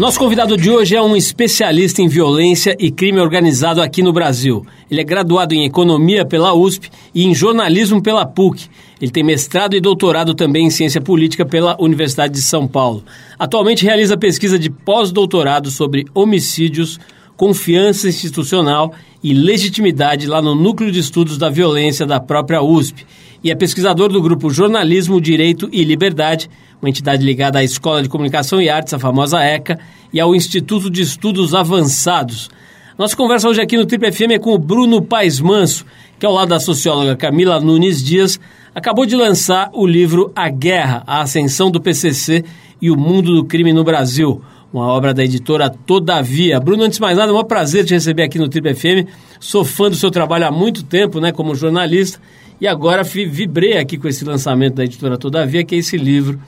Nosso convidado de hoje é um especialista em violência e crime organizado aqui no Brasil. Ele é graduado em Economia pela USP e em Jornalismo pela PUC. Ele tem mestrado e doutorado também em Ciência Política pela Universidade de São Paulo. Atualmente realiza pesquisa de pós-doutorado sobre homicídios, confiança institucional e legitimidade lá no Núcleo de Estudos da Violência da própria USP. E é pesquisador do grupo Jornalismo, Direito e Liberdade, uma entidade ligada à Escola de Comunicação e Artes, a famosa ECA, e ao Instituto de Estudos Avançados. Nossa conversa hoje aqui no Triple FM é com o Bruno Paes Manso, que ao lado da socióloga Camila Nunes Dias, acabou de lançar o livro A Guerra, a Ascensão do PCC e o Mundo do Crime no Brasil, uma obra da editora Todavia. Bruno, antes de mais nada, é um prazer te receber aqui no Triple FM. Sou fã do seu trabalho há muito tempo, né, como jornalista, e agora vibrei aqui com esse lançamento da editora Todavia, que é esse livro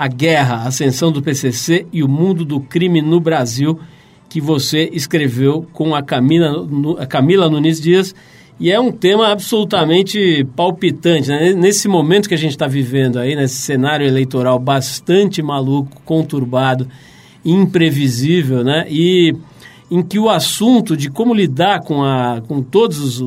a Guerra, Ascensão do PCC e o Mundo do Crime no Brasil, que você escreveu com a Camila, a Camila Nunes Dias. E é um tema absolutamente palpitante. Né? Nesse momento que a gente está vivendo aí, nesse cenário eleitoral bastante maluco, conturbado, imprevisível, né? E em que o assunto de como lidar com, a, com todas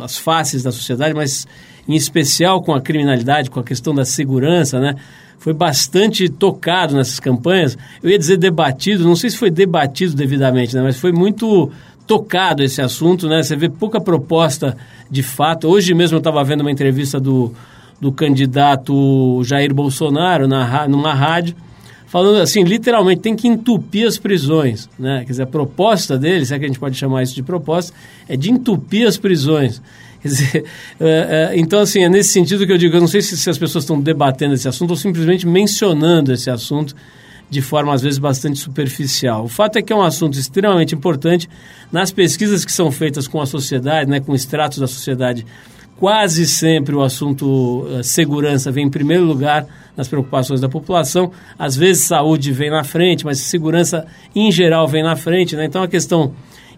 as faces da sociedade, mas em especial com a criminalidade, com a questão da segurança, né? foi bastante tocado nessas campanhas. Eu ia dizer debatido, não sei se foi debatido devidamente, né? mas foi muito tocado esse assunto, né? Você vê pouca proposta de fato. Hoje mesmo eu estava vendo uma entrevista do, do candidato Jair Bolsonaro na, numa rádio, falando assim, literalmente, tem que entupir as prisões, né? Quer dizer, a proposta dele, se é que a gente pode chamar isso de proposta, é de entupir as prisões. Dizer, é, é, então, assim, é nesse sentido que eu digo, eu não sei se, se as pessoas estão debatendo esse assunto ou simplesmente mencionando esse assunto de forma, às vezes, bastante superficial. O fato é que é um assunto extremamente importante. Nas pesquisas que são feitas com a sociedade, né, com extratos da sociedade, quase sempre o assunto uh, segurança vem em primeiro lugar nas preocupações da população. Às vezes saúde vem na frente, mas segurança em geral vem na frente. Né? Então a questão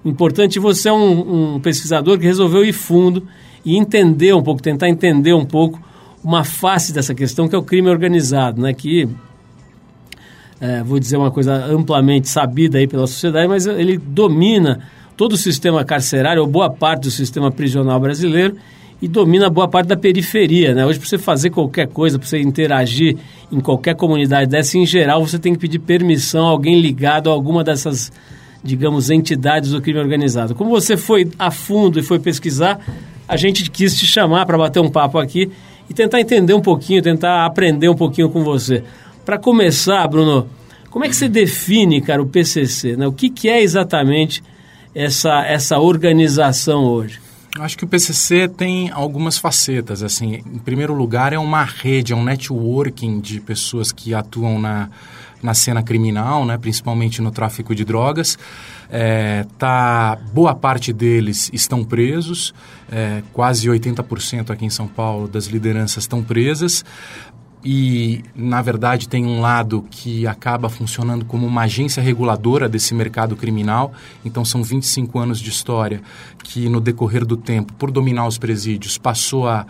importante. Você é um, um pesquisador que resolveu ir fundo e entender um pouco, tentar entender um pouco uma face dessa questão que é o crime organizado, né? Que é, vou dizer uma coisa amplamente sabida aí pela sociedade, mas ele domina todo o sistema carcerário, ou boa parte do sistema prisional brasileiro, e domina boa parte da periferia. Né? Hoje, para você fazer qualquer coisa, para você interagir em qualquer comunidade dessa, em geral, você tem que pedir permissão a alguém ligado a alguma dessas digamos, entidades do crime organizado. Como você foi a fundo e foi pesquisar, a gente quis te chamar para bater um papo aqui e tentar entender um pouquinho, tentar aprender um pouquinho com você. Para começar, Bruno, como é que você define, cara, o PCC? Né? O que, que é exatamente essa, essa organização hoje? Acho que o PCC tem algumas facetas. Assim, em primeiro lugar, é uma rede, é um networking de pessoas que atuam na, na cena criminal, né, principalmente no tráfico de drogas. É, tá, boa parte deles estão presos, é, quase 80% aqui em São Paulo das lideranças estão presas e, na verdade, tem um lado que acaba funcionando como uma agência reguladora desse mercado criminal. Então, são 25 anos de história que, no decorrer do tempo, por dominar os presídios, passou a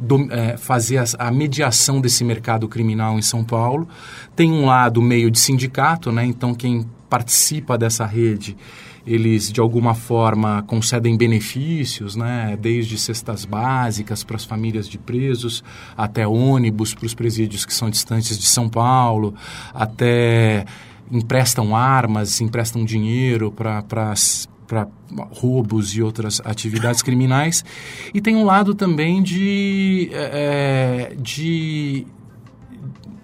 do, é, fazer a, a, mediação desse mercado criminal em São Paulo. Tem um lado meio de sindicato, né? então quem participa dessa rede eles de alguma forma concedem benefícios, né? desde cestas básicas para as famílias de presos, até ônibus para os presídios que são distantes de São Paulo, até emprestam armas, emprestam dinheiro para para roubos e outras atividades criminais. E tem um lado também de, é, de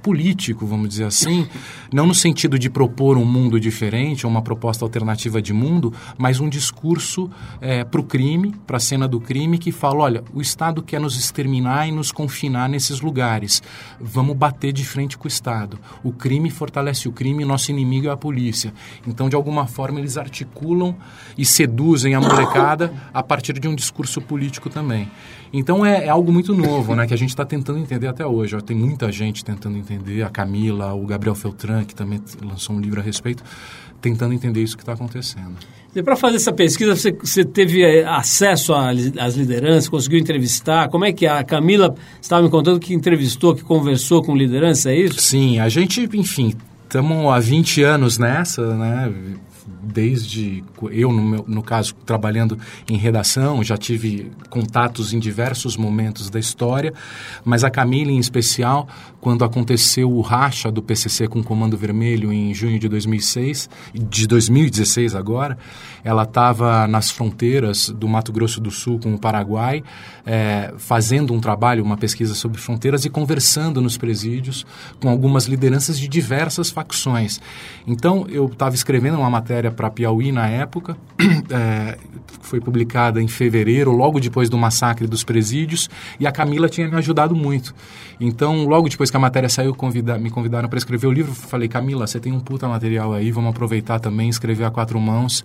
político, vamos dizer assim, não no sentido de propor um mundo diferente ou uma proposta alternativa de mundo, mas um discurso é, para o crime, para a cena do crime, que fala: olha, o Estado quer nos exterminar e nos confinar nesses lugares. Vamos bater de frente com o Estado. O crime fortalece o crime, nosso inimigo é a polícia. Então, de alguma forma, eles articulam e seduzem a molecada a partir de um discurso político também. Então é, é, algo muito novo, né? Que a gente está tentando entender até hoje. Ó, tem muita gente tentando entender, a Camila, o Gabriel Feltran, que também lançou um livro a respeito, tentando entender isso que está acontecendo. E para fazer essa pesquisa, você, você teve eh, acesso às lideranças, conseguiu entrevistar? Como é que a Camila estava me contando que entrevistou, que conversou com liderança, é isso? Sim, a gente, enfim, estamos há 20 anos nessa, né? Desde eu no, meu, no caso trabalhando em redação já tive contatos em diversos momentos da história mas a Camila em especial quando aconteceu o racha do PCC com o Comando Vermelho em junho de 2006 de 2016 agora ela estava nas fronteiras do Mato Grosso do Sul com o Paraguai é, fazendo um trabalho uma pesquisa sobre fronteiras e conversando nos presídios com algumas lideranças de diversas facções. Então eu estava escrevendo uma matéria para Piauí na época, é, foi publicada em fevereiro, logo depois do massacre dos presídios, e a Camila tinha me ajudado muito. Então, logo depois que a matéria saiu, convida, me convidaram para escrever o livro, falei, Camila, você tem um puta material aí, vamos aproveitar também, escrever a quatro mãos,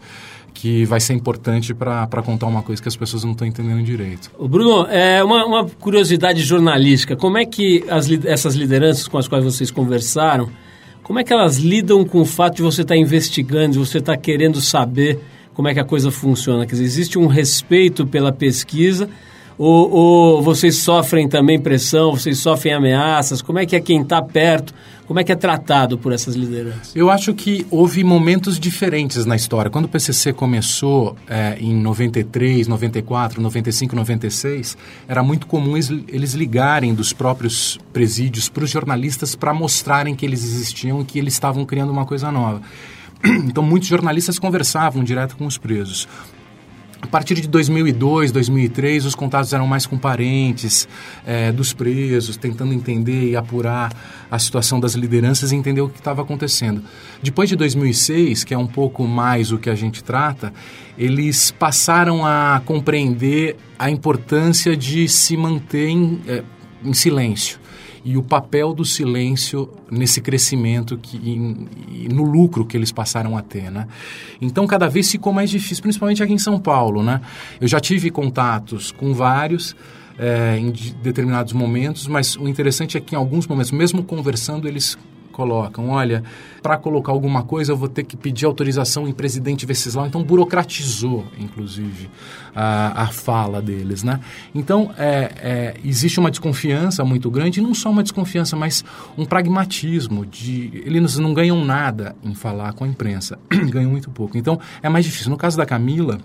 que vai ser importante para contar uma coisa que as pessoas não estão entendendo direito. Bruno, é uma, uma curiosidade jornalística, como é que as, essas lideranças com as quais vocês conversaram, como é que elas lidam com o fato de você estar tá investigando, de você estar tá querendo saber como é que a coisa funciona? Quer dizer, existe um respeito pela pesquisa ou, ou vocês sofrem também pressão, vocês sofrem ameaças? Como é que é quem está perto? Como é que é tratado por essas lideranças? Eu acho que houve momentos diferentes na história. Quando o PCC começou é, em 93, 94, 95, 96, era muito comum eles ligarem dos próprios presídios para os jornalistas para mostrarem que eles existiam e que eles estavam criando uma coisa nova. Então, muitos jornalistas conversavam direto com os presos. A partir de 2002, 2003, os contatos eram mais com parentes é, dos presos, tentando entender e apurar a situação das lideranças e entender o que estava acontecendo. Depois de 2006, que é um pouco mais o que a gente trata, eles passaram a compreender a importância de se manter em, é, em silêncio e o papel do silêncio nesse crescimento que, e, e no lucro que eles passaram a ter, né? Então, cada vez ficou mais difícil, principalmente aqui em São Paulo, né? Eu já tive contatos com vários é, em determinados momentos, mas o interessante é que em alguns momentos, mesmo conversando, eles colocam, olha, para colocar alguma coisa eu vou ter que pedir autorização em presidente Venceslau, então burocratizou, inclusive, a, a fala deles, né? Então, é, é, existe uma desconfiança muito grande, não só uma desconfiança, mas um pragmatismo de... Eles não ganham nada em falar com a imprensa, ganham muito pouco. Então, é mais difícil. No caso da Camila,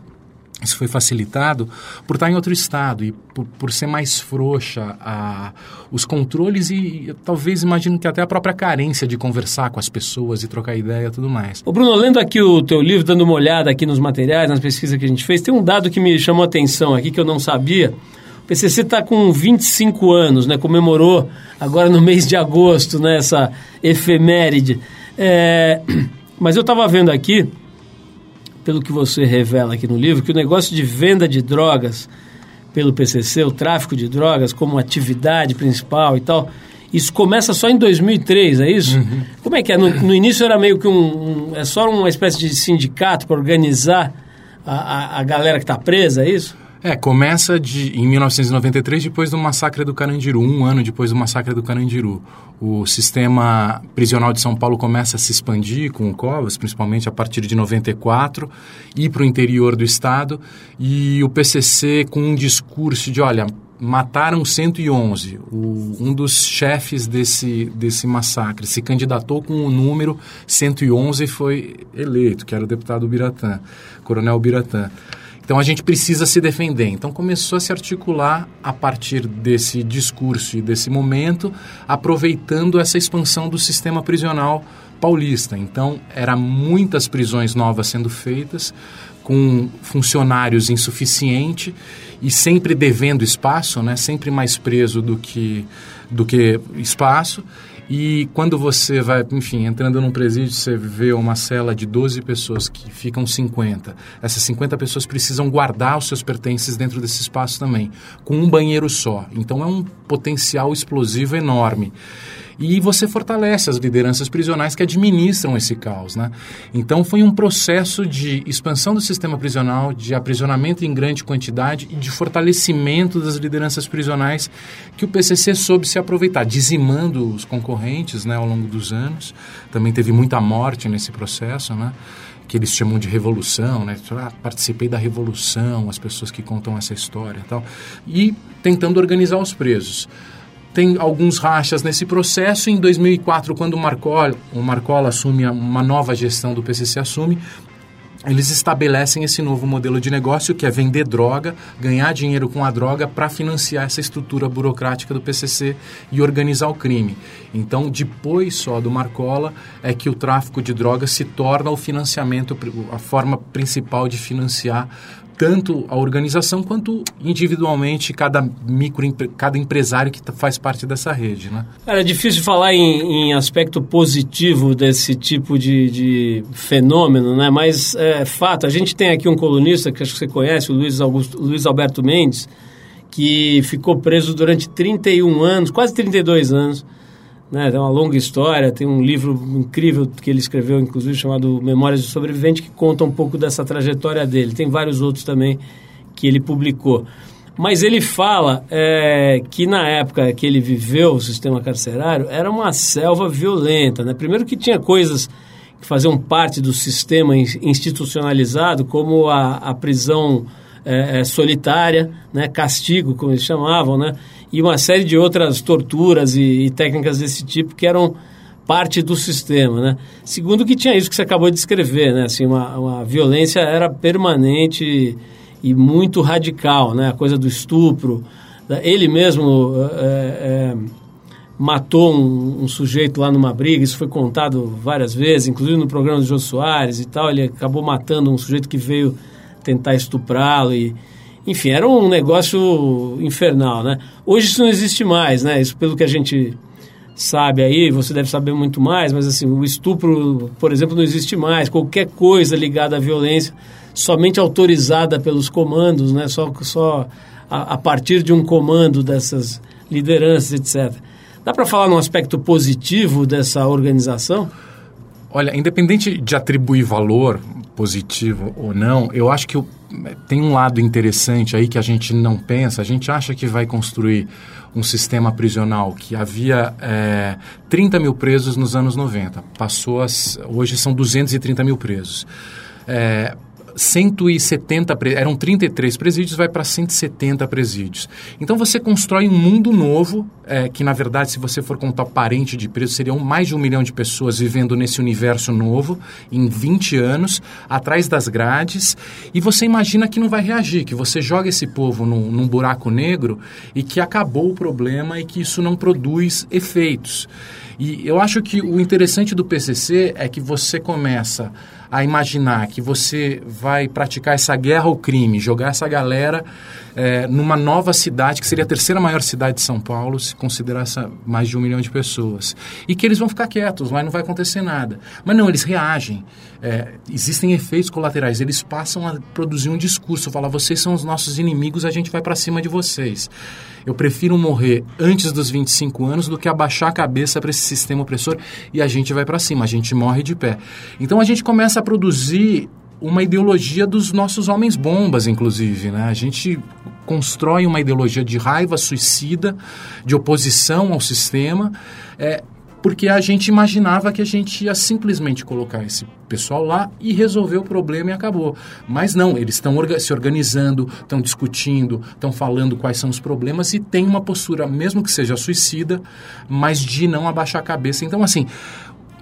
isso foi facilitado por estar em outro estado e por, por ser mais frouxa a, os controles e, talvez imagino que até a própria carência de conversar com as pessoas e trocar ideia e tudo mais. Ô Bruno, lendo aqui o teu livro, dando uma olhada aqui nos materiais, nas pesquisas que a gente fez, tem um dado que me chamou a atenção aqui que eu não sabia. O PCC está com 25 anos, né? comemorou agora no mês de agosto né? essa efeméride. É... Mas eu estava vendo aqui pelo que você revela aqui no livro, que o negócio de venda de drogas pelo PCC, o tráfico de drogas como atividade principal e tal, isso começa só em 2003, é isso? Uhum. Como é que é? No, no, início era meio que um, um é só uma espécie de sindicato para organizar a, a, a galera que está presa, é isso? É, começa de, em 1993, depois do massacre do Carandiru, um ano depois do massacre do Carandiru. O sistema prisional de São Paulo começa a se expandir com o Covas, principalmente a partir de 94, ir para o interior do estado, e o PCC com um discurso de, olha, mataram 111. O, um dos chefes desse, desse massacre se candidatou com o número 111 e foi eleito, que era o deputado Biratã, Coronel Biratã. Então a gente precisa se defender. Então começou a se articular a partir desse discurso e desse momento, aproveitando essa expansão do sistema prisional paulista. Então era muitas prisões novas sendo feitas com funcionários insuficiente e sempre devendo espaço, né? Sempre mais preso do que do que espaço. E quando você vai, enfim, entrando num presídio, você vê uma cela de 12 pessoas que ficam 50. Essas 50 pessoas precisam guardar os seus pertences dentro desse espaço também, com um banheiro só. Então é um potencial explosivo enorme. E você fortalece as lideranças prisionais que administram esse caos. Né? Então foi um processo de expansão do sistema prisional, de aprisionamento em grande quantidade e de fortalecimento das lideranças prisionais que o PCC soube se aproveitar, dizimando os concorrentes né, ao longo dos anos. Também teve muita morte nesse processo, né? que eles chamam de revolução, né? Ah, participei da revolução, as pessoas que contam essa história, tal, e tentando organizar os presos tem alguns rachas nesse processo. Em 2004, quando o Marcola, o Marcola assume uma nova gestão do PCC assume, eles estabelecem esse novo modelo de negócio que é vender droga, ganhar dinheiro com a droga para financiar essa estrutura burocrática do PCC e organizar o crime. Então, depois só do Marcola é que o tráfico de drogas se torna o financiamento, a forma principal de financiar tanto a organização quanto individualmente cada micro cada empresário que faz parte dessa rede, né? Cara, é difícil falar em, em aspecto positivo desse tipo de, de, fenômeno, né? Mas é fato. A gente tem aqui um colunista que acho que você conhece, o Luiz, Augusto, Luiz Alberto Mendes, que ficou preso durante 31 anos, quase 32 anos né? Tem uma longa história, tem um livro incrível que ele escreveu, inclusive, chamado Memórias do Sobrevivente, que conta um pouco dessa trajetória dele. Tem vários outros também que ele publicou. Mas ele fala é, que na época que ele viveu o sistema carcerário era uma selva violenta. Né? Primeiro que tinha coisas que faziam parte do sistema institucionalizado, como a, a prisão é, é, solitária, né? castigo, como eles chamavam, né? E uma série de outras torturas e, e técnicas desse tipo que eram parte do sistema, né? Segundo que tinha isso que você acabou de descrever, né? Assim, uma, uma violência era permanente e muito radical, né? A coisa do estupro. Ele mesmo é, é, matou um, um, sujeito lá numa briga, isso foi contado várias vezes, inclusive no programa do Jô Soares e tal, ele acabou matando um sujeito que veio tentar estuprá-lo e enfim, era um negócio infernal, né? Hoje isso não existe mais, né? Isso pelo que a gente sabe aí, você deve saber muito mais, mas assim, o estupro, por exemplo, não existe mais. Qualquer coisa ligada à violência, somente autorizada pelos comandos, né? Só, só a, a partir de um comando dessas lideranças, etc. Dá para falar num aspecto positivo dessa organização? Olha, independente de atribuir valor positivo ou não, eu acho que o tem um lado interessante aí que a gente não pensa. A gente acha que vai construir um sistema prisional que havia é, 30 mil presos nos anos 90. Passou, as, hoje são 230 mil presos. É, 170, eram 33 presídios, vai para 170 presídios. Então você constrói um mundo novo, é, que na verdade, se você for contar parente de presos, seriam mais de um milhão de pessoas vivendo nesse universo novo, em 20 anos, atrás das grades, e você imagina que não vai reagir, que você joga esse povo num, num buraco negro e que acabou o problema e que isso não produz efeitos. E eu acho que o interessante do PCC é que você começa a imaginar que você vai praticar essa guerra ao crime, jogar essa galera é, numa nova cidade, que seria a terceira maior cidade de São Paulo, se considerasse mais de um milhão de pessoas. E que eles vão ficar quietos, lá não vai acontecer nada. Mas não, eles reagem. É, existem efeitos colaterais, eles passam a produzir um discurso, falar, vocês são os nossos inimigos, a gente vai para cima de vocês. Eu prefiro morrer antes dos 25 anos do que abaixar a cabeça para esse sistema opressor e a gente vai para cima, a gente morre de pé. Então a gente começa a produzir uma ideologia dos nossos homens bombas, inclusive. Né? A gente constrói uma ideologia de raiva suicida, de oposição ao sistema. É, porque a gente imaginava que a gente ia simplesmente colocar esse pessoal lá e resolver o problema e acabou. Mas não, eles estão se organizando, estão discutindo, estão falando quais são os problemas e tem uma postura, mesmo que seja suicida, mas de não abaixar a cabeça. Então, assim,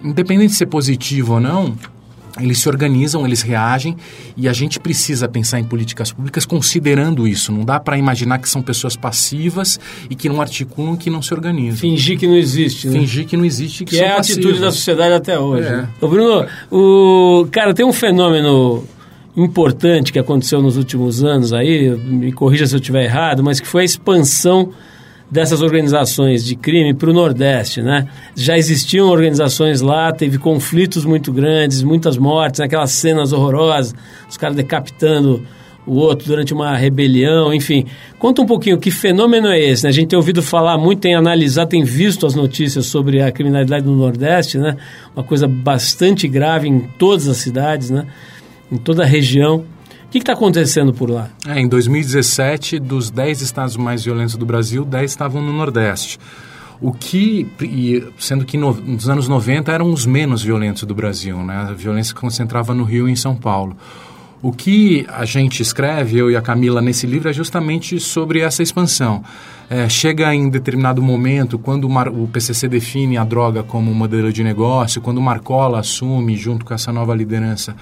independente de ser positivo ou não, eles se organizam, eles reagem e a gente precisa pensar em políticas públicas considerando isso. Não dá para imaginar que são pessoas passivas e que não articulam, que não se organizam. Fingir que não existe. Né? Fingir que não existe, que, que é a atitude da sociedade até hoje. É. Né? Ô Bruno, o cara tem um fenômeno importante que aconteceu nos últimos anos aí, me corrija se eu estiver errado, mas que foi a expansão dessas organizações de crime para o Nordeste, né? Já existiam organizações lá, teve conflitos muito grandes, muitas mortes, aquelas cenas horrorosas, os caras decapitando o outro durante uma rebelião, enfim. Conta um pouquinho, que fenômeno é esse? Né? A gente tem ouvido falar muito, tem analisado, tem visto as notícias sobre a criminalidade no Nordeste, né? Uma coisa bastante grave em todas as cidades, né? Em toda a região. Que está acontecendo por lá? É, em 2017, dos 10 estados mais violentos do Brasil, 10 estavam no Nordeste. O que, sendo que no, nos anos 90 eram os menos violentos do Brasil, né? A violência se concentrava no Rio e em São Paulo. O que a gente escreve, eu e a Camila, nesse livro é justamente sobre essa expansão. É, chega em determinado momento, quando o PCC define a droga como modelo de negócio, quando o Marcola assume, junto com essa nova liderança,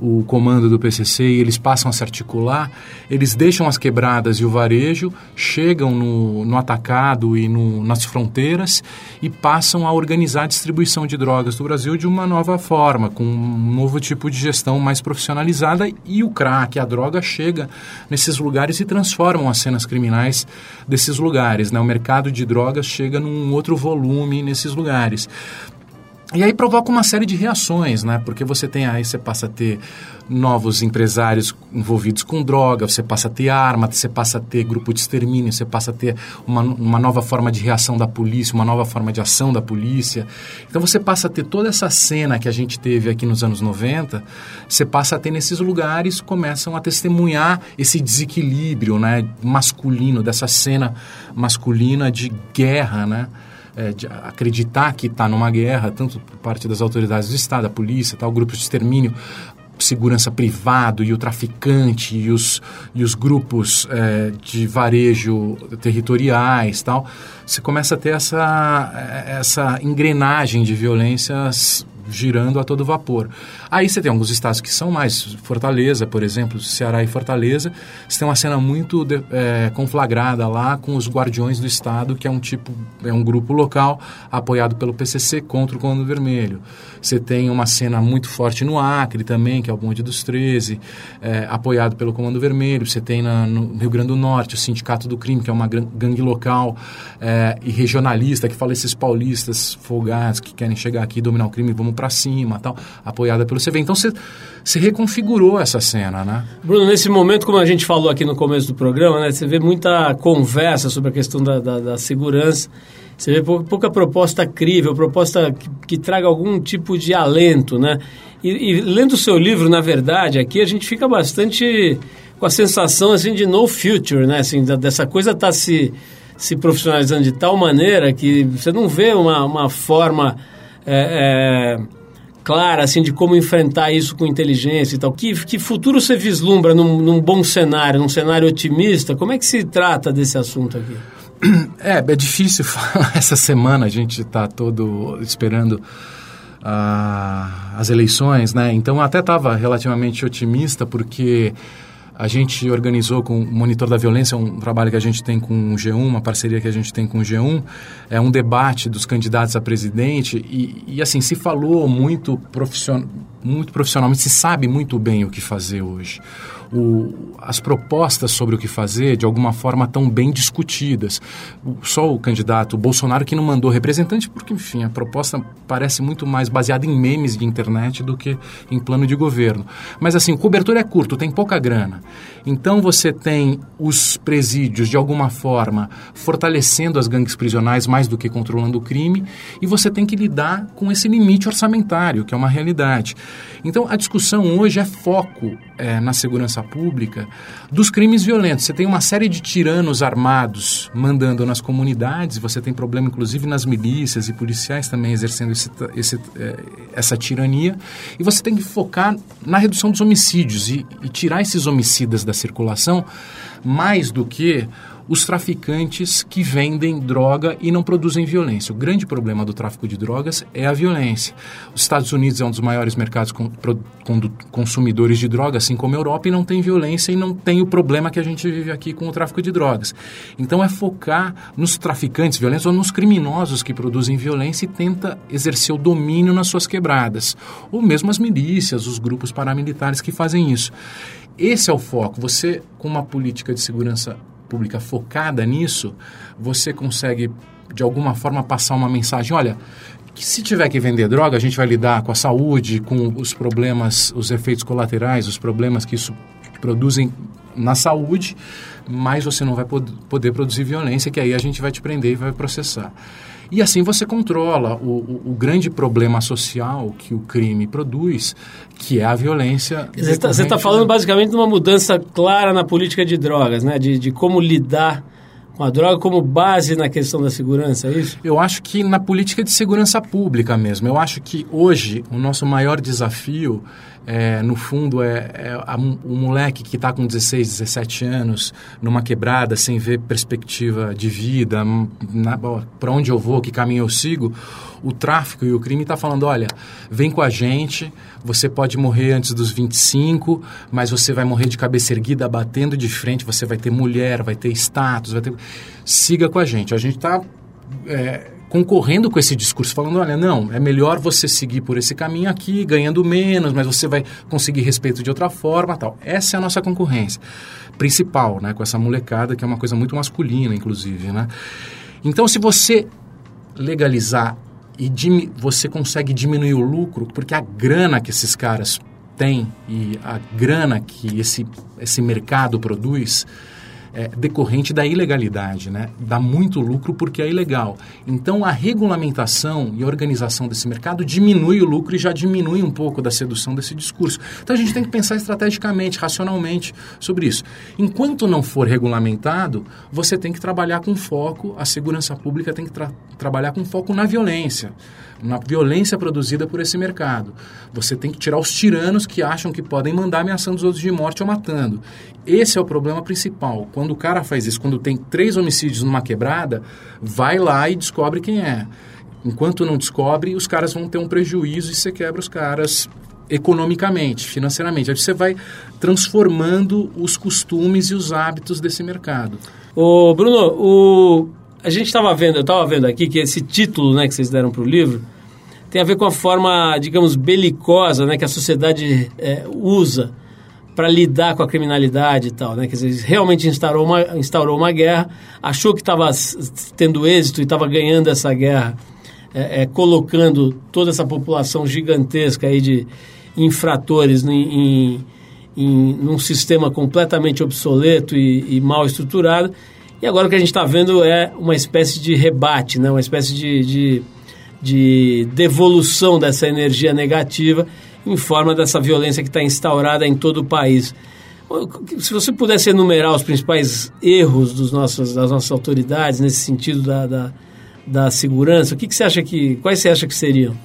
o comando do PCC e eles passam a se articular, eles deixam as quebradas e o varejo, chegam no, no atacado e no, nas fronteiras e passam a organizar a distribuição de drogas do Brasil de uma nova forma, com um novo tipo de gestão mais profissionalizada e o crack, a droga chega nesses lugares e transformam as cenas criminais desses lugares. Né? O mercado de drogas chega num outro volume nesses lugares. E aí provoca uma série de reações, né? Porque você tem aí, você passa a ter novos empresários envolvidos com droga, você passa a ter arma, você passa a ter grupo de extermínio, você passa a ter uma, uma nova forma de reação da polícia, uma nova forma de ação da polícia. Então você passa a ter toda essa cena que a gente teve aqui nos anos 90, você passa a ter nesses lugares, começam a testemunhar esse desequilíbrio, né? Masculino, dessa cena masculina de guerra, né? É, de acreditar que está numa guerra, tanto por parte das autoridades do Estado, a polícia, tal, grupos de extermínio, segurança privado e o traficante e os, e os grupos é, de varejo territoriais tal, você começa a ter essa, essa engrenagem de violências girando a todo vapor. Aí você tem alguns estados que são mais, Fortaleza, por exemplo, Ceará e Fortaleza, você tem uma cena muito de, é, conflagrada lá com os Guardiões do Estado, que é um tipo, é um grupo local apoiado pelo PCC contra o Comando Vermelho. Você tem uma cena muito forte no Acre também, que é o Bonde dos 13, é, apoiado pelo Comando Vermelho. Você tem na, no Rio Grande do Norte o Sindicato do Crime, que é uma gangue local é, e regionalista, que fala esses paulistas folgados que querem chegar aqui e dominar o crime, vamos para cima, tal, apoiada pelo CV. Então você, você reconfigurou essa cena, né? Bruno, nesse momento, como a gente falou aqui no começo do programa, né, você vê muita conversa sobre a questão da, da, da segurança. Você vê pouca, pouca proposta crível, proposta que, que, traga algum tipo de alento, né? E, e, lendo o seu livro, na verdade, aqui a gente fica bastante com a sensação assim de no future, né? Assim, da, dessa coisa tá se, se profissionalizando de tal maneira que você não vê uma, uma forma é, é, clara assim de como enfrentar isso com inteligência e tal. Que, que futuro você vislumbra num, num bom cenário, num cenário otimista? Como é que se trata desse assunto aqui? É, é difícil falar. Essa semana a gente está todo esperando uh, as eleições, né? Então até estava relativamente otimista porque a gente organizou com o Monitor da Violência, um trabalho que a gente tem com o G1, uma parceria que a gente tem com o G1, é um debate dos candidatos a presidente e, e assim, se falou muito, profission, muito profissionalmente, se sabe muito bem o que fazer hoje o, as propostas sobre o que fazer, de alguma forma, estão bem discutidas. Só o candidato Bolsonaro que não mandou representante, porque, enfim, a proposta parece muito mais baseada em memes de internet do que em plano de governo. Mas, assim, o cobertor é curto, tem pouca grana. Então, você tem os presídios, de alguma forma, fortalecendo as gangues prisionais mais do que controlando o crime, e você tem que lidar com esse limite orçamentário, que é uma realidade. Então, a discussão hoje é foco é, na segurança pública dos crimes violentos. Você tem uma série de tiranos armados mandando nas comunidades, você tem problema, inclusive, nas milícias e policiais também exercendo esse, esse, é, essa tirania, e você tem que focar na redução dos homicídios e, e tirar esses homicidas da circulação mais do que os traficantes que vendem droga e não produzem violência. O grande problema do tráfico de drogas é a violência. Os Estados Unidos é um dos maiores mercados com, consumidores de drogas, assim como a Europa, e não tem violência e não tem o problema que a gente vive aqui com o tráfico de drogas. Então é focar nos traficantes violentos ou nos criminosos que produzem violência e tenta exercer o domínio nas suas quebradas. Ou mesmo as milícias, os grupos paramilitares que fazem isso. Esse é o foco. Você, com uma política de segurança pública focada nisso, você consegue, de alguma forma, passar uma mensagem: olha, que se tiver que vender droga, a gente vai lidar com a saúde, com os problemas, os efeitos colaterais, os problemas que isso produzem na saúde, mais você não vai pod poder produzir violência, que aí a gente vai te prender e vai processar. E assim você controla o, o, o, grande problema social que o crime produz, que é a violência. Você está tá falando basicamente de uma mudança clara na política de drogas, né? de, de como lidar com a droga como base na questão da segurança, é isso? Eu acho que na política de segurança pública mesmo. Eu acho que hoje o nosso maior desafio é, no fundo, é, é a, o moleque que está com 16, 17 anos, numa quebrada, sem ver perspectiva de vida, para onde eu vou, que caminho eu sigo, o tráfico e o crime está falando, olha, vem com a gente, você pode morrer antes dos 25, mas você vai morrer de cabeça erguida, batendo de frente, você vai ter mulher, vai ter status, vai ter... Siga com a gente. A gente está... É, concorrendo com esse discurso, falando, olha, não, é melhor você seguir por esse caminho aqui, ganhando menos, mas você vai conseguir respeito de outra forma, tal. Essa é a nossa concorrência principal, né, com essa molecada que é uma coisa muito masculina, inclusive, né? Então, se você legalizar e você consegue diminuir o lucro, porque a grana que esses caras têm e a grana que esse, esse mercado produz, é, decorrente da ilegalidade, né? Dá muito lucro porque é ilegal. Então, a regulamentação e a organização desse mercado diminui o lucro e já diminui um pouco da sedução desse discurso. Então, a gente tem que pensar estrategicamente, racionalmente sobre isso. Enquanto não for regulamentado, você tem que trabalhar com foco, a segurança pública tem que tra trabalhar com foco na violência na violência produzida por esse mercado. Você tem que tirar os tiranos que acham que podem mandar ameaçando os outros de morte ou matando. Esse é o problema principal. Quando o cara faz isso, quando tem três homicídios numa quebrada, vai lá e descobre quem é. Enquanto não descobre, os caras vão ter um prejuízo e você quebra os caras economicamente, financeiramente. Aí você vai transformando os costumes e os hábitos desse mercado. Ô, Bruno, o a gente estava vendo, eu estava vendo aqui que esse título né, que vocês deram para o livro tem a ver com a forma, digamos, belicosa né, que a sociedade é, usa para lidar com a criminalidade e tal, né? Quer dizer, realmente instaurou uma, instaurou uma guerra, achou que estava tendo êxito e estava ganhando essa guerra, é, é, colocando toda essa população gigantesca aí de infratores em, em, em num sistema completamente obsoleto e, e mal estruturado e agora o que a gente está vendo é uma espécie de rebate, né? uma espécie de, de, de devolução dessa energia negativa em forma dessa violência que está instaurada em todo o país. Se você pudesse enumerar os principais erros dos nossos, das nossas autoridades nesse sentido da, da, da segurança, o que, que você acha que. Quais você acha que seriam?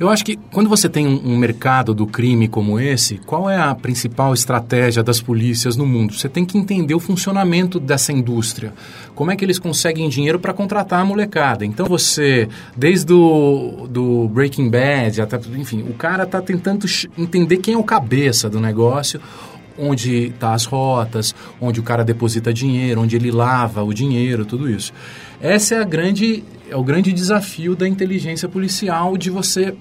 Eu acho que quando você tem um, mercado do crime como esse, qual é a principal estratégia das polícias no mundo? Você tem que entender o funcionamento dessa indústria. Como é que eles conseguem dinheiro para contratar a molecada? Então você, desde o do Breaking Bad, até, enfim, o cara está tentando entender quem é o cabeça do negócio, onde tá as rotas, onde o cara deposita dinheiro, onde ele lava o dinheiro, tudo isso. Essa é a grande é o grande desafio da inteligência policial de você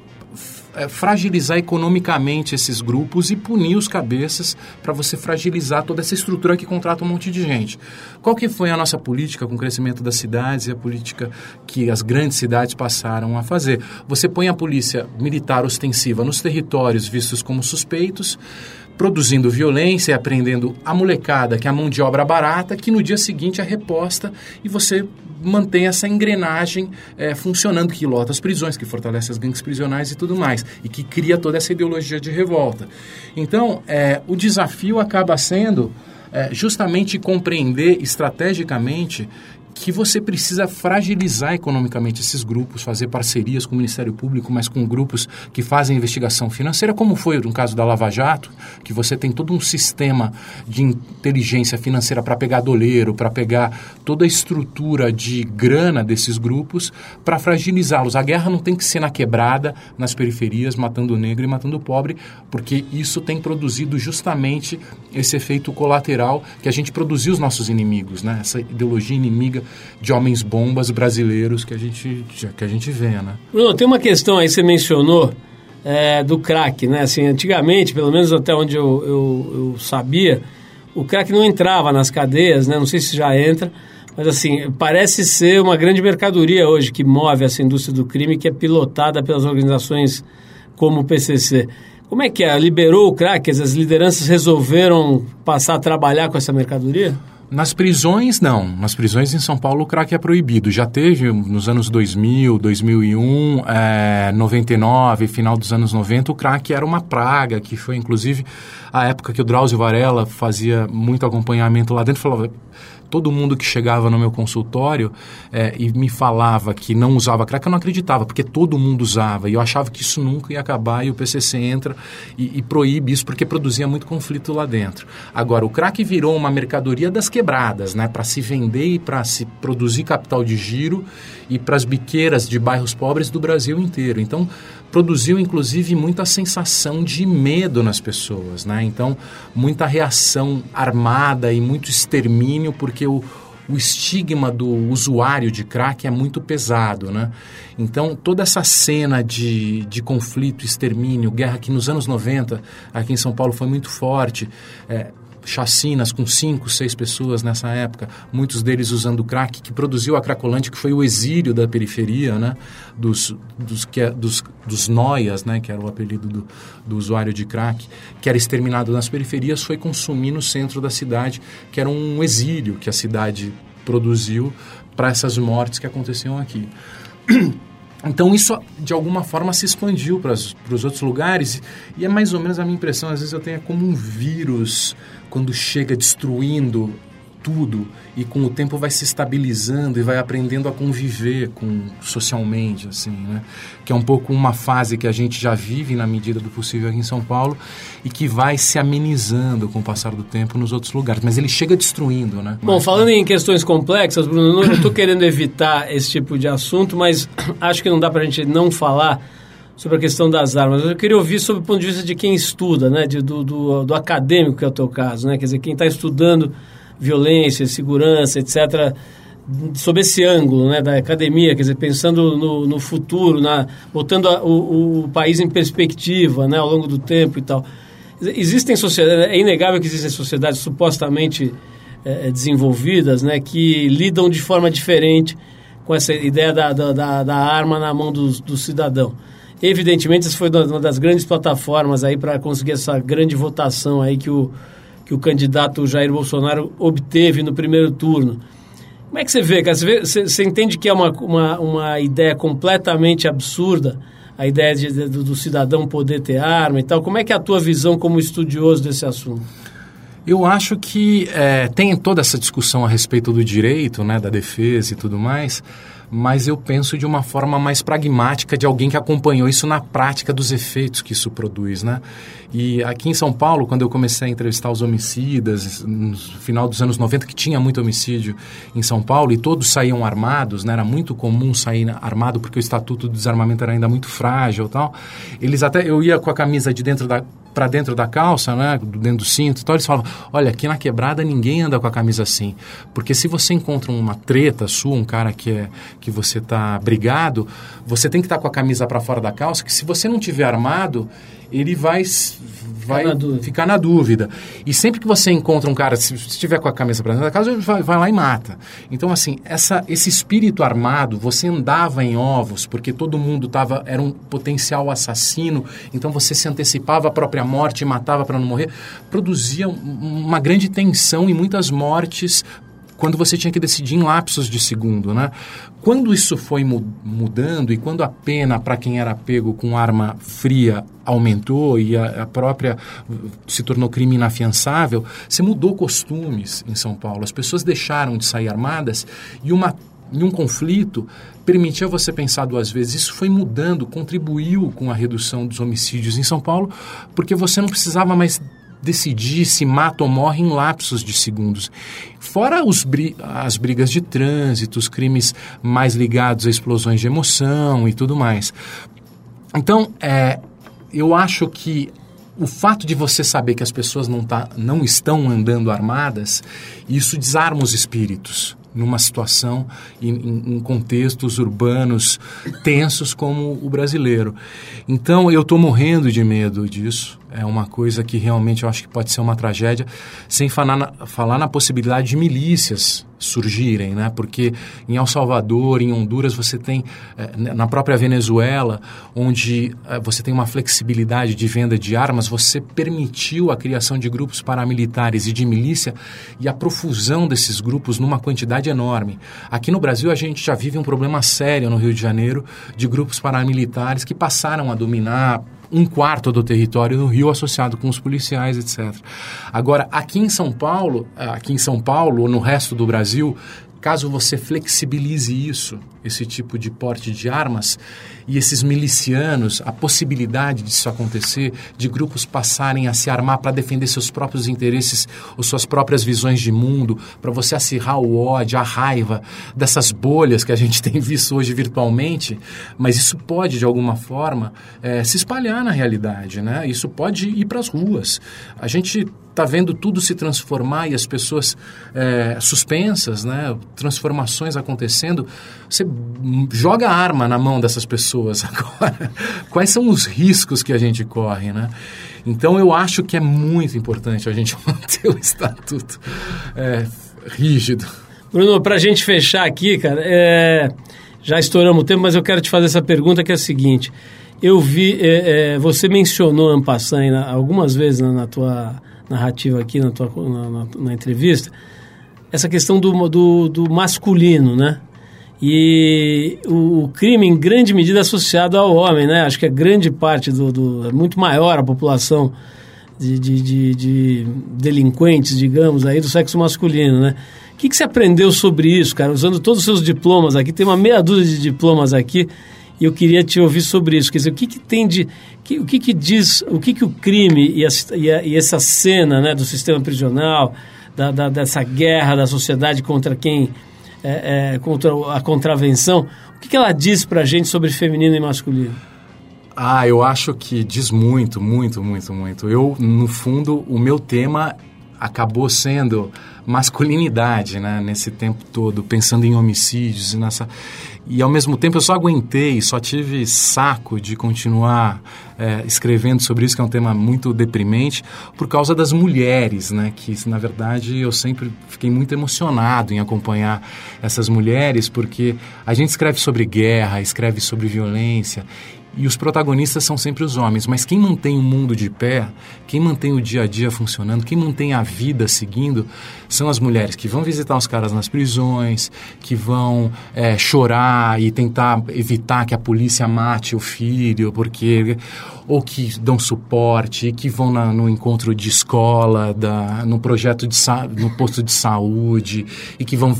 é, fragilizar economicamente esses grupos e punir os cabeças para você fragilizar toda essa estrutura que contrata um monte de gente. Qual que foi a nossa política com o crescimento das cidades e a política que as grandes cidades passaram a fazer? Você põe a polícia militar ostensiva nos territórios vistos como suspeitos, produzindo violência e aprendendo a molecada, que é a mão de obra barata, que no dia seguinte é reposta e você mantém essa engrenagem é, funcionando, que lota as prisões, que fortalece as gangues prisionais e tudo mais, e que cria toda essa ideologia de revolta. Então, é, o desafio acaba sendo é, justamente compreender estrategicamente que você precisa fragilizar economicamente esses grupos, fazer parcerias com o Ministério Público, mas com grupos que fazem investigação financeira, como foi no caso da Lava Jato, que você tem todo um sistema de inteligência financeira para pegar doleiro, para pegar toda a estrutura de grana desses grupos para fragilizá-los. A guerra não tem que ser na quebrada, nas periferias, matando o negro e matando o pobre, porque isso tem produzido justamente esse efeito colateral que a gente produziu os nossos inimigos, né? essa ideologia inimiga de homens bombas brasileiros que a gente, que a gente vê, né? Bruno, tem uma questão aí, você mencionou, é, do crack, né? Assim, antigamente, pelo menos até onde eu, eu, eu, sabia, o crack não entrava nas cadeias, né? Não sei se já entra, mas assim, parece ser uma grande mercadoria hoje que move essa indústria do crime, que é pilotada pelas organizações como o PCC. Como é que é? Liberou o crack? As lideranças resolveram passar a trabalhar com essa mercadoria? Nas prisões, não. Nas prisões em São Paulo, o crack é proibido. Já teve nos anos 2000, 2001, é, 99, final dos anos 90, o crack era uma praga, que foi inclusive a época que o Drauzio Varela fazia muito acompanhamento lá dentro. Falava, todo mundo que chegava no meu consultório é, e me falava que não usava crack, eu não acreditava, porque todo mundo usava. E eu achava que isso nunca ia acabar e o PCC entra e, e proíbe isso porque produzia muito conflito lá dentro. Agora, o crack virou uma mercadoria das quebradas, né? Para se vender e para se produzir capital de giro e para as biqueiras de bairros pobres do Brasil inteiro. Então, produziu inclusive muita sensação de medo nas pessoas, né? Então, muita reação armada e muito extermínio, porque o, o estigma do usuário de crack é muito pesado, né? Então, toda essa cena de, de conflito, extermínio, guerra que nos anos 90 aqui em São Paulo foi muito forte, é, chacinas com cinco, seis pessoas nessa época, muitos deles usando crack, que produziu a Cracolândia, que foi o exílio da periferia, né? dos, dos, que, é, dos, dos noias, né? que era o apelido do, do usuário de crack, que era exterminado nas periferias, foi consumir no centro da cidade, que era um exílio que a cidade produziu para essas mortes que aconteciam aqui. Então isso de alguma forma se expandiu para os outros lugares e é mais ou menos a minha impressão. Às vezes eu tenho como um vírus quando chega destruindo tudo e com o tempo vai se estabilizando e vai aprendendo a conviver com socialmente assim, né? Que é um pouco uma fase que a gente já vive na medida do possível aqui em São Paulo e que vai se amenizando com o passar do tempo nos outros lugares, mas ele chega destruindo, né? Bom, falando em questões complexas, Bruno, não estou querendo evitar esse tipo de assunto, mas acho que não dá para a gente não falar sobre a questão das armas. Eu queria ouvir sobre o ponto de vista de quem estuda, né, de, do, do, do, acadêmico, que é o teu caso, né, quer dizer, quem está estudando violência, segurança, etc., sob esse ângulo né, da academia, quer dizer, pensando no, no futuro, na, botando a, o, o, país em perspectiva né, ao longo do tempo e tal. Existem sociedades, é inegável que existem sociedades supostamente é, desenvolvidas né, que lidam de forma diferente com essa ideia da, da, da arma na mão do, do cidadão. Evidentemente, essa foi uma das grandes plataformas aí para conseguir essa grande votação aí que o, que o candidato Jair Bolsonaro obteve no primeiro turno. Como é que você vê? Você, vê, você, você entende que é uma, uma, uma ideia completamente absurda a ideia de, de, do, do cidadão poder ter arma e tal? Como é que é a tua visão como estudioso desse assunto? Eu acho que é, tem toda essa discussão a respeito do direito, né, da defesa e tudo mais, mas eu penso de uma forma mais pragmática de alguém que acompanhou isso na prática dos efeitos que isso produz, né? E aqui em São Paulo, quando eu comecei a entrevistar os homicidas, no final dos anos 90, que tinha muito homicídio em São Paulo, e todos saíam armados, né? Era muito comum sair armado, porque o Estatuto do Desarmamento era ainda muito frágil tal. Eles até... Eu ia com a camisa de dentro da para dentro da calça, né, dentro do cinto, então eles falam, olha, aqui na quebrada ninguém anda com a camisa assim, porque se você encontra uma treta sua, um cara que é que você tá brigado, você tem que estar tá com a camisa para fora da calça, que se você não tiver armado, ele vai vai ficar na, ficar na dúvida. E sempre que você encontra um cara, se estiver com a camisa para dentro da casa, ele vai, vai, lá e mata. Então, assim, essa, esse espírito armado, você andava em ovos, porque todo mundo tava, era um potencial assassino, então você se antecipava à própria morte e matava para não morrer, produzia uma grande tensão e muitas mortes quando você tinha que decidir em lapsos de segundo, né? Quando isso foi mudando e quando a pena para quem era pego com arma fria aumentou e a, a, própria se tornou crime inafiançável, você mudou costumes em São Paulo. As pessoas deixaram de sair armadas e uma em um conflito permitia você pensar duas vezes. Isso foi mudando, contribuiu com a redução dos homicídios em São Paulo, porque você não precisava mais decidir se mata ou morre em lapsos de segundos. Fora os, as brigas de trânsito, os crimes mais ligados a explosões de emoção e tudo mais. Então, é, eu acho que o fato de você saber que as pessoas não, tá, não estão andando armadas, isso desarma os espíritos numa situação, em, em, contextos urbanos tensos como o brasileiro. Então, eu estou morrendo de medo disso. É uma coisa que realmente eu acho que pode ser uma tragédia, sem falar na, falar na possibilidade de milícias surgirem, né? Porque em El Salvador, em Honduras, você tem, eh, na própria Venezuela, onde eh, você tem uma flexibilidade de venda de armas, você permitiu a criação de grupos paramilitares e de milícia e a profusão desses grupos numa quantidade enorme. Aqui no Brasil, a gente já vive um problema sério no Rio de Janeiro de grupos paramilitares que passaram a dominar um quarto do território do Rio associado com os policiais, etc. Agora, aqui em São Paulo, aqui em São Paulo ou no resto do Brasil, caso você flexibilize isso, esse tipo de porte de armas, e esses milicianos, a possibilidade disso acontecer, de grupos passarem a se armar para defender seus próprios interesses ou suas próprias visões de mundo, para você acirrar o ódio, a raiva dessas bolhas que a gente tem visto hoje virtualmente, mas isso pode, de alguma forma, é, se espalhar na realidade, né? Isso pode ir para as ruas. A gente está vendo tudo se transformar e as pessoas é, suspensas, né? transformações acontecendo. Você joga arma na mão dessas pessoas agora. Quais são os riscos que a gente corre, né? Então eu acho que é muito importante a gente manter o estatuto é, rígido. Bruno, para a gente fechar aqui, cara, é, já estouramos o tempo, mas eu quero te fazer essa pergunta que é a seguinte. Eu vi, é, é, você mencionou Ampassan algumas vezes na, na, tua narrativa aqui, na, tua, na, na, na entrevista, essa questão do, do, do masculino, né? E o, o, crime, em grande medida, associado ao homem, né? Acho que é grande parte do... do é muito maior a população de, de, de, de, delinquentes, digamos, aí do sexo masculino, né? O que, que você aprendeu sobre isso, cara? Usando todos os seus diplomas aqui, tem uma meia dúzia de diplomas aqui, e eu queria te ouvir sobre isso. Quer dizer, o que, que tem de... Que, o que, que diz... O que, que o crime e, a, e, a, e essa cena né, do sistema prisional, da, da, dessa guerra da sociedade contra quem é, é, contra a contravenção. O que, que ela diz para a gente sobre feminino e masculino? Ah, eu acho que diz muito, muito, muito, muito. Eu, no fundo, o meu tema acabou sendo masculinidade, né? Nesse tempo todo, pensando em homicídios e nessa... E ao mesmo tempo eu só aguentei, só tive saco de continuar é, escrevendo sobre isso, que é um tema muito deprimente, por causa das mulheres, né? Que na verdade eu sempre fiquei muito emocionado em acompanhar essas mulheres, porque a gente escreve sobre guerra, escreve sobre violência e os protagonistas são sempre os homens, mas quem mantém o mundo de pé, quem mantém o dia a dia funcionando, quem mantém a vida seguindo, são as mulheres que vão visitar os caras nas prisões, que vão é, chorar e tentar evitar que a polícia mate o filho, porque ou que dão suporte, que vão na, no encontro de escola, da, no projeto de no posto de saúde e que vão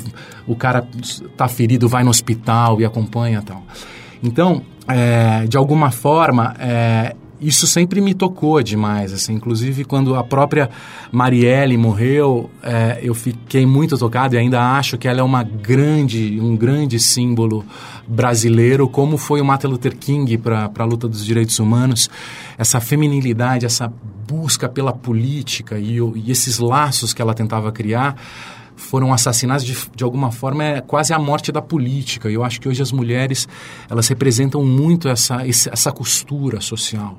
o cara está ferido vai no hospital e acompanha tal. Então é, de alguma forma, é, isso sempre me tocou demais, assim, inclusive quando a própria Marielle morreu, é, eu fiquei muito tocado e ainda acho que ela é uma grande, um grande símbolo brasileiro, como foi o Martin Luther King para a luta dos direitos humanos, essa feminilidade, essa busca pela política e, e esses laços que ela tentava criar, foram assassinadas de, de alguma forma é quase a morte da política. E eu acho que hoje as mulheres elas representam muito essa, essa costura social,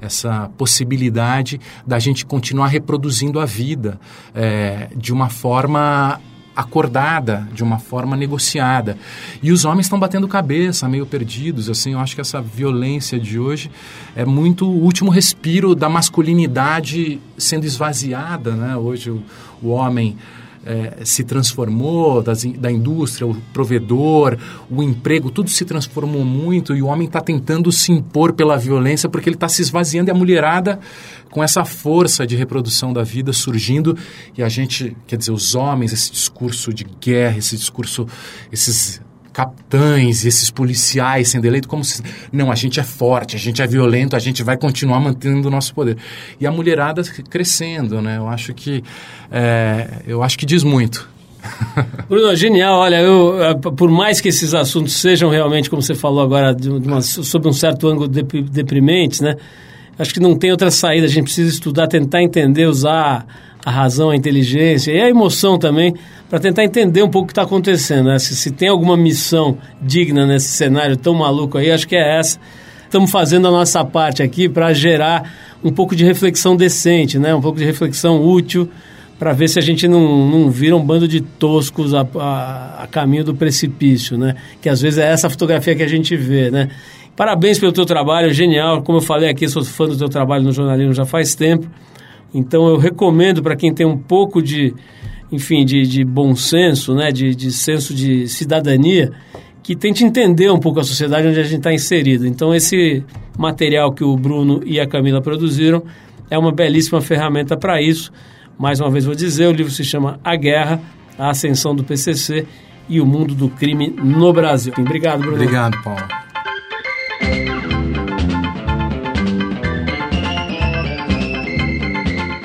essa possibilidade da gente continuar reproduzindo a vida é, de uma forma acordada, de uma forma negociada. E os homens estão batendo cabeça, meio perdidos, assim, eu acho que essa violência de hoje é muito o último respiro da masculinidade sendo esvaziada, né? Hoje o, o homem é, se transformou, das, da indústria, o provedor, o emprego, tudo se transformou muito e o homem está tentando se impor pela violência porque ele está se esvaziando e a mulherada com essa força de reprodução da vida surgindo e a gente, quer dizer, os homens, esse discurso de guerra, esse discurso, esses capitães, esses policiais sendo eleitos como se não, a gente é forte, a gente é violento, a gente vai continuar mantendo o nosso poder. E a mulherada crescendo, né? Eu acho que é, eu acho que diz muito. Bruno, genial. Olha, eu, é, por mais que esses assuntos sejam realmente, como você falou agora, de uma, sobre um certo ângulo deprimentes, né? Acho que não tem outra saída. A gente precisa estudar, tentar entender, usar a razão, a inteligência e a emoção também, para tentar entender um pouco o que está acontecendo. Né? Se, se, tem alguma missão digna nesse cenário tão maluco aí, acho que é essa. Estamos fazendo a nossa parte aqui para gerar um pouco de reflexão decente, né? um pouco de reflexão útil para ver se a gente não, não vira um bando de toscos a, a, a, caminho do precipício, né? Que às vezes é essa fotografia que a gente vê, né? Parabéns pelo teu trabalho, genial. Como eu falei aqui, sou fã do teu trabalho no jornalismo já faz tempo. Então eu recomendo para quem tem um pouco de, enfim, de, de bom senso, né? De, de senso de cidadania, que tente entender um pouco a sociedade onde a gente está inserido. Então esse material que o Bruno e a Camila produziram é uma belíssima ferramenta para isso. Mais uma vez vou dizer, o livro se chama A Guerra, a Ascensão do PCC e o Mundo do Crime no Brasil. Obrigado, Bruno. Obrigado, Paulo.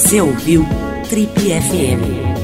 Você ouviu Trip FM.